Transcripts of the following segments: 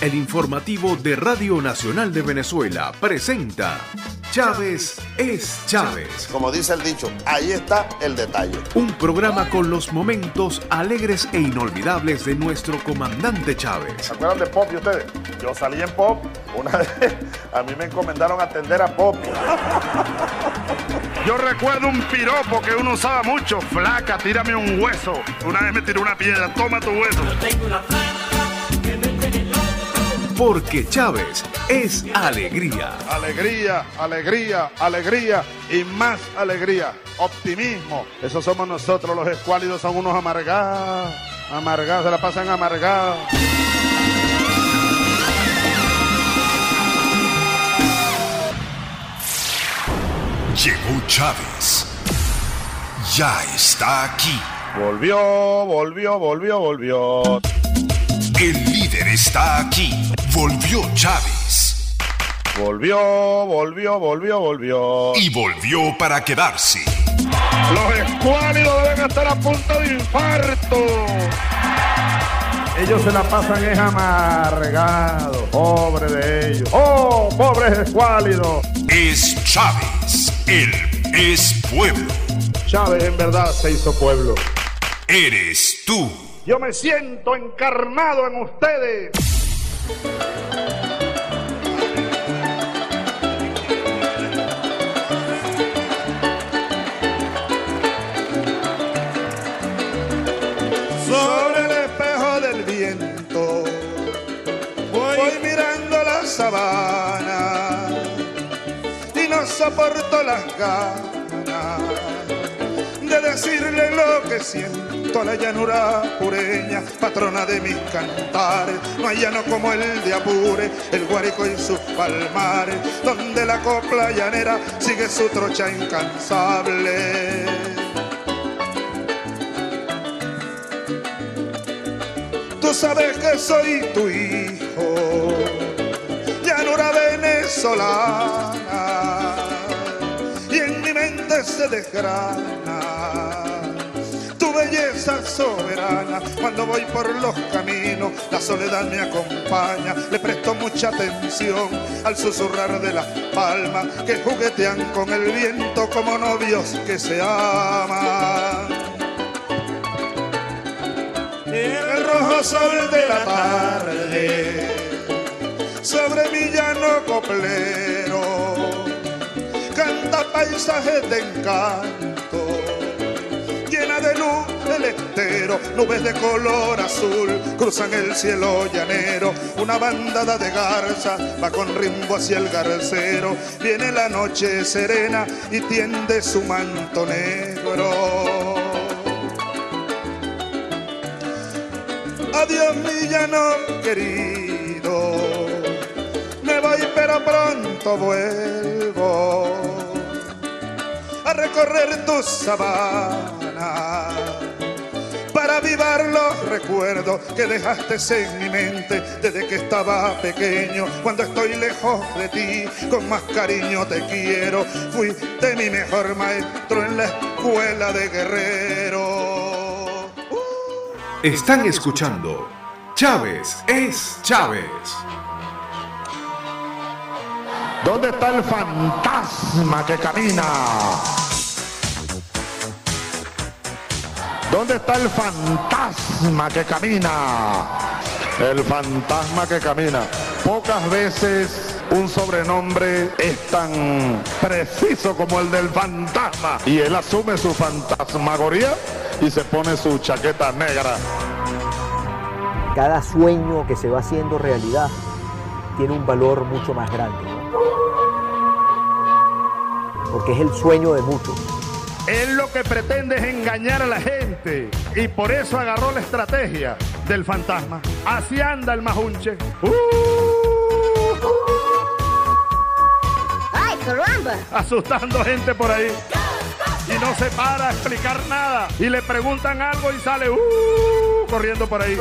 el informativo de Radio Nacional de Venezuela, presenta Chávez es Chávez. Como dice el dicho, ahí está el detalle. Un programa con los momentos alegres e inolvidables de nuestro comandante Chávez. ¿Se acuerdan de Pop y ustedes? Yo salí en Pop. Una vez a mí me encomendaron atender a Pop. Yo recuerdo un piropo que uno usaba mucho. Flaca, tírame un hueso. Una vez me tiró una piedra, toma tu hueso. Porque Chávez es alegría. Alegría, alegría, alegría y más alegría. Optimismo. Eso somos nosotros, los escuálidos son unos amargados. Amargados, se la pasan amargados. Llegó Chávez. Ya está aquí. Volvió, volvió, volvió, volvió. El líder está aquí. Volvió Chávez. Volvió, volvió, volvió, volvió. Y volvió para quedarse. Los escuálidos deben estar a punto de infarto. Ellos se la pasan es amargados. Pobre de ellos. ¡Oh, pobres escuálidos! Es Chávez. Él es pueblo. Chávez en verdad se hizo pueblo. Eres tú. Yo me siento encarnado en ustedes. Sabana y no soporto las ganas de decirle lo que siento a la llanura pureña, patrona de mis cantares. No hay llano como el de Apure, el Guárico y sus palmares, donde la copla llanera sigue su trocha incansable. Tú sabes que soy tu hijo, llanura venezolana, y en mi mente se desgrana belleza soberana. Cuando voy por los caminos, la soledad me acompaña, le presto mucha atención al susurrar de las palmas que juguetean con el viento como novios que se aman. El rojo sol de la tarde sobre mi llano coplero canta paisajes de encanto el nubes de color azul cruzan el cielo llanero. Una bandada de garza va con rimbo hacia el garcero. Viene la noche serena y tiende su manto negro. Adiós mi llano querido, me voy pero pronto vuelvo a recorrer tu sabana para avivar los recuerdos que dejaste en mi mente desde que estaba pequeño. Cuando estoy lejos de ti, con más cariño te quiero. Fuiste mi mejor maestro en la escuela de guerrero. Están escuchando Chávez es Chávez. ¿Dónde está el fantasma que camina? ¿Dónde está el fantasma que camina? El fantasma que camina. Pocas veces un sobrenombre es tan preciso como el del fantasma. Y él asume su fantasmagoría y se pone su chaqueta negra. Cada sueño que se va haciendo realidad tiene un valor mucho más grande. ¿no? Porque es el sueño de muchos. Él lo que pretende es engañar a la gente y por eso agarró la estrategia del fantasma. Así anda el majunche. ¡Uh! ¡Ay, caramba! asustando gente por ahí. Y no se para a explicar nada. Y le preguntan algo y sale ¡uh! corriendo por ahí.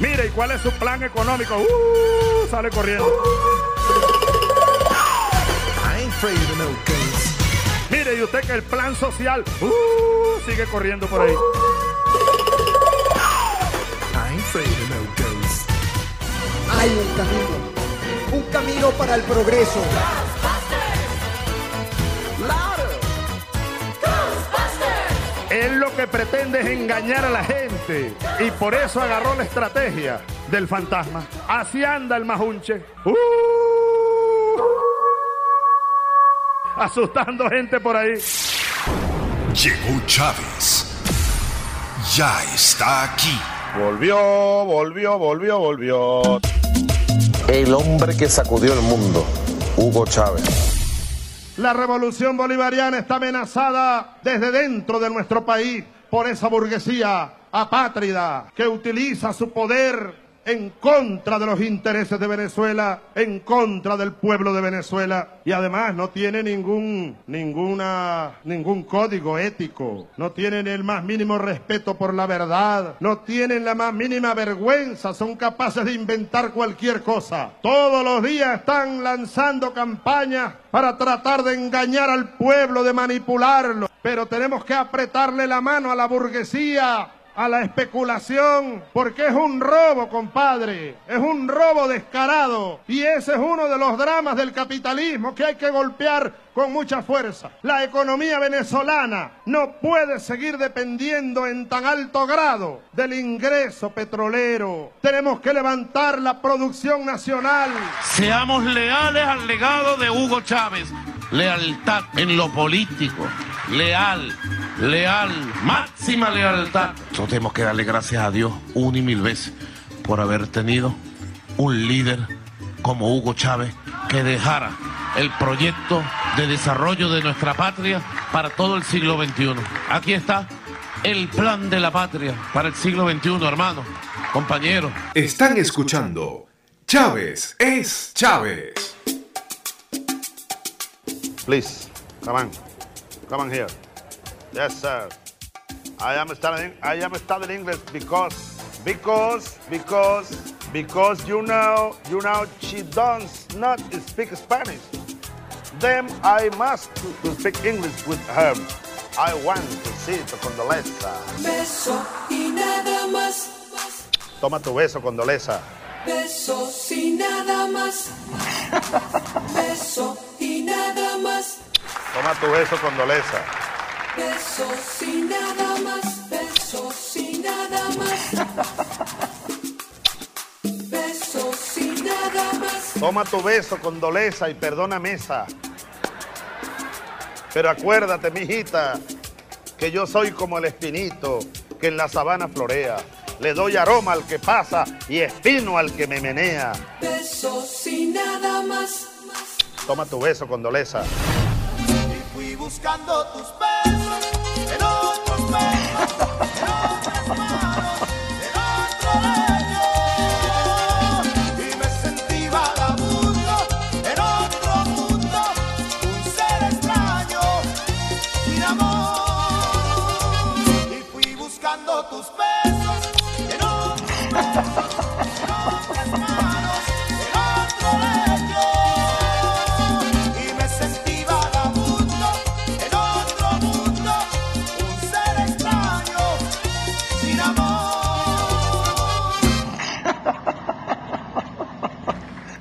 Mire, ¿y cuál es su plan económico? ¡Uh! sale corriendo. Mire, y usted que el plan social uh, sigue corriendo por ahí. Hay un camino, un camino para el progreso. Él lo que pretende es engañar a la gente y por eso agarró la estrategia del fantasma. Así anda el majunche. Uh. asustando gente por ahí. Llegó Chávez. Ya está aquí. Volvió, volvió, volvió, volvió. El hombre que sacudió el mundo, Hugo Chávez. La revolución bolivariana está amenazada desde dentro de nuestro país por esa burguesía apátrida que utiliza su poder en contra de los intereses de Venezuela, en contra del pueblo de Venezuela. Y además no tiene ningún ninguna ningún código ético, no tienen el más mínimo respeto por la verdad, no tienen la más mínima vergüenza, son capaces de inventar cualquier cosa. Todos los días están lanzando campañas para tratar de engañar al pueblo, de manipularlo, pero tenemos que apretarle la mano a la burguesía a la especulación, porque es un robo, compadre, es un robo descarado. Y ese es uno de los dramas del capitalismo que hay que golpear con mucha fuerza. La economía venezolana no puede seguir dependiendo en tan alto grado del ingreso petrolero. Tenemos que levantar la producción nacional. Seamos leales al legado de Hugo Chávez. Lealtad en lo político. Leal leal, máxima lealtad. Nosotros tenemos que darle gracias a Dios una y mil veces por haber tenido un líder como Hugo Chávez que dejara el proyecto de desarrollo de nuestra patria para todo el siglo XXI. Aquí está el plan de la patria para el siglo XXI, hermano, compañeros. Están escuchando Chávez es Chávez. Please, come on, come on here. Yes, sir. I am studying. I am studying English because, because, because, because you know, you know, she does not speak Spanish. Then I must to speak English with her. I want to see to Condoleza. Beso y nada más. Toma tu beso, Condoleza. Beso y nada más. Beso y nada más. Toma tu beso, Condoleza. Besos y nada más, besos y nada más. Besos y nada más. Toma tu beso, condoleza y perdona mesa. Pero acuérdate, mijita, que yo soy como el espinito que en la sabana florea. Le doy aroma al que pasa y espino al que me menea. Besos y nada más. Toma tu beso, condoleza. Y fui buscando tus besos. En otro leño. Y me sentí vagabundo, en otro mundo. Un ser extraño, sin amor. Y fui buscando tus pesos. En otro mundo.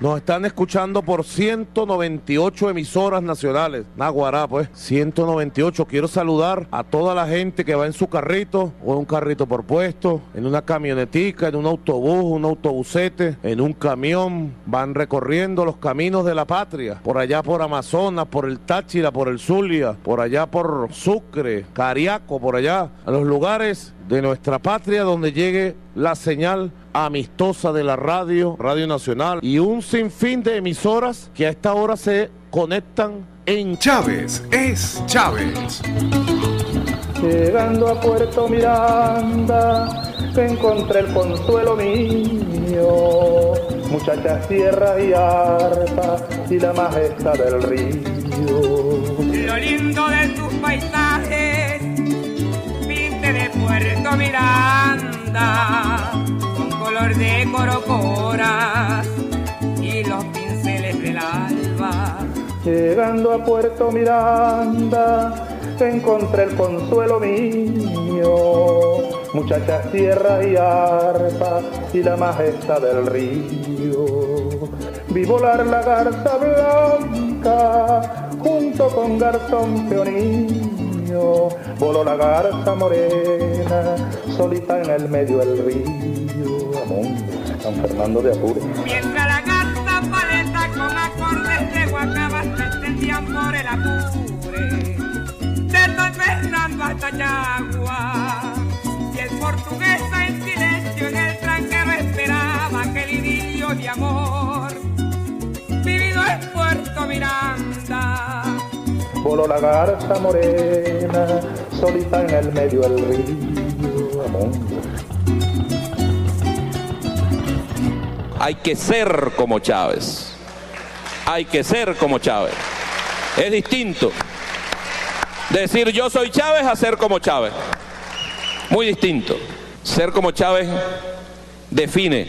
Nos están escuchando por 198 emisoras nacionales. Naguará, pues. 198. Quiero saludar a toda la gente que va en su carrito, o en un carrito por puesto, en una camionetica, en un autobús, un autobusete, en un camión. Van recorriendo los caminos de la patria. Por allá por Amazonas, por el Táchira, por el Zulia, por allá por Sucre, Cariaco, por allá. A los lugares de nuestra patria donde llegue la señal amistosa de la radio, Radio Nacional y un sinfín de emisoras que a esta hora se conectan en Chávez es Chávez. Llegando a Puerto Miranda, encontré el consuelo mío, muchachas tierras y arpa y la majestad del río. Lo lindo de tus paisajes, Puerto Miranda color de corocoras y los pinceles del alba. Llegando a Puerto Miranda, encontré el consuelo mío. Muchachas, tierra y arpa y la majestad del río. Vi volar la garza blanca junto con garzón Voló la garza morena solita en el medio del río. Amón, San Fernando de Apure. Mientras la garza paleta con acordes de guacabas se extendían por el apure. De Don Fernando hasta Chagua. Y el portuguesa en silencio en el tranquero esperaba aquel idilio de amor. Vivido en Puerto Miranda. Voló la garza morena solita en el medio del río. Hay que ser como Chávez. Hay que ser como Chávez. Es distinto. Decir yo soy Chávez a ser como Chávez. Muy distinto. Ser como Chávez define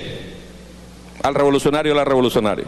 al revolucionario o la revolucionaria.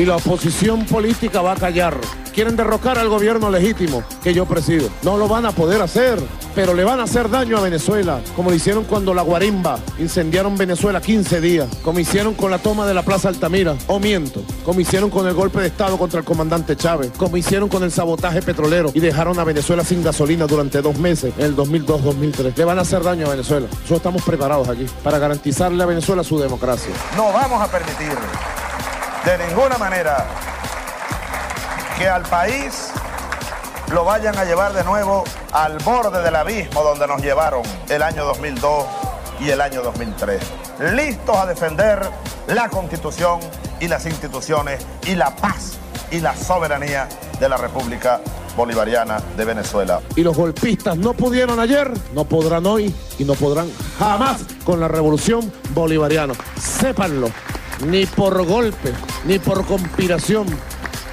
Y la oposición política va a callar. Quieren derrocar al gobierno legítimo que yo presido. No lo van a poder hacer, pero le van a hacer daño a Venezuela, como lo hicieron cuando la guarimba incendiaron Venezuela 15 días, como hicieron con la toma de la Plaza Altamira, o miento, como hicieron con el golpe de Estado contra el comandante Chávez, como hicieron con el sabotaje petrolero y dejaron a Venezuela sin gasolina durante dos meses en el 2002-2003. Le van a hacer daño a Venezuela. Nosotros estamos preparados aquí para garantizarle a Venezuela su democracia. No vamos a permitir de ninguna manera que al país lo vayan a llevar de nuevo al borde del abismo donde nos llevaron el año 2002 y el año 2003. Listos a defender la constitución y las instituciones y la paz y la soberanía de la República Bolivariana de Venezuela. Y los golpistas no pudieron ayer, no podrán hoy y no podrán jamás con la revolución bolivariana. Sépanlo, ni por golpe, ni por conspiración,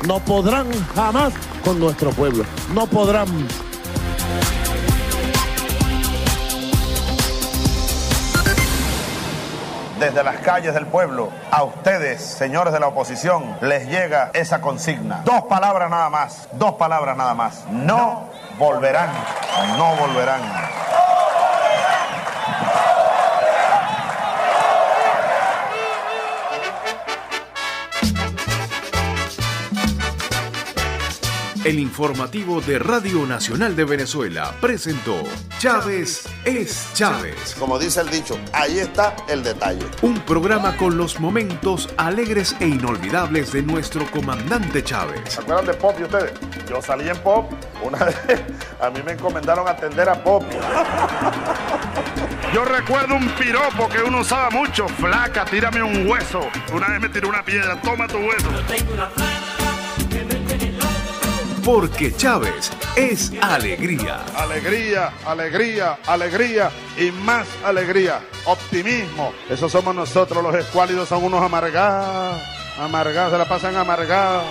no podrán jamás con nuestro pueblo. No podrán. Desde las calles del pueblo, a ustedes, señores de la oposición, les llega esa consigna. Dos palabras nada más, dos palabras nada más. No volverán, no volverán. El informativo de Radio Nacional de Venezuela presentó Chávez es Chávez. Como dice el dicho, ahí está el detalle. Un programa con los momentos alegres e inolvidables de nuestro comandante Chávez. ¿Se acuerdan de Pop y ustedes? Yo salí en Pop. Una vez a mí me encomendaron atender a Pop. Yo recuerdo un piropo que uno usaba mucho. Flaca, tírame un hueso. Una vez me tiró una piedra. Toma tu hueso. Porque Chávez es alegría. Alegría, alegría, alegría y más alegría. Optimismo. Eso somos nosotros. Los escuálidos son unos amargados. Amargados, se la pasan amargados.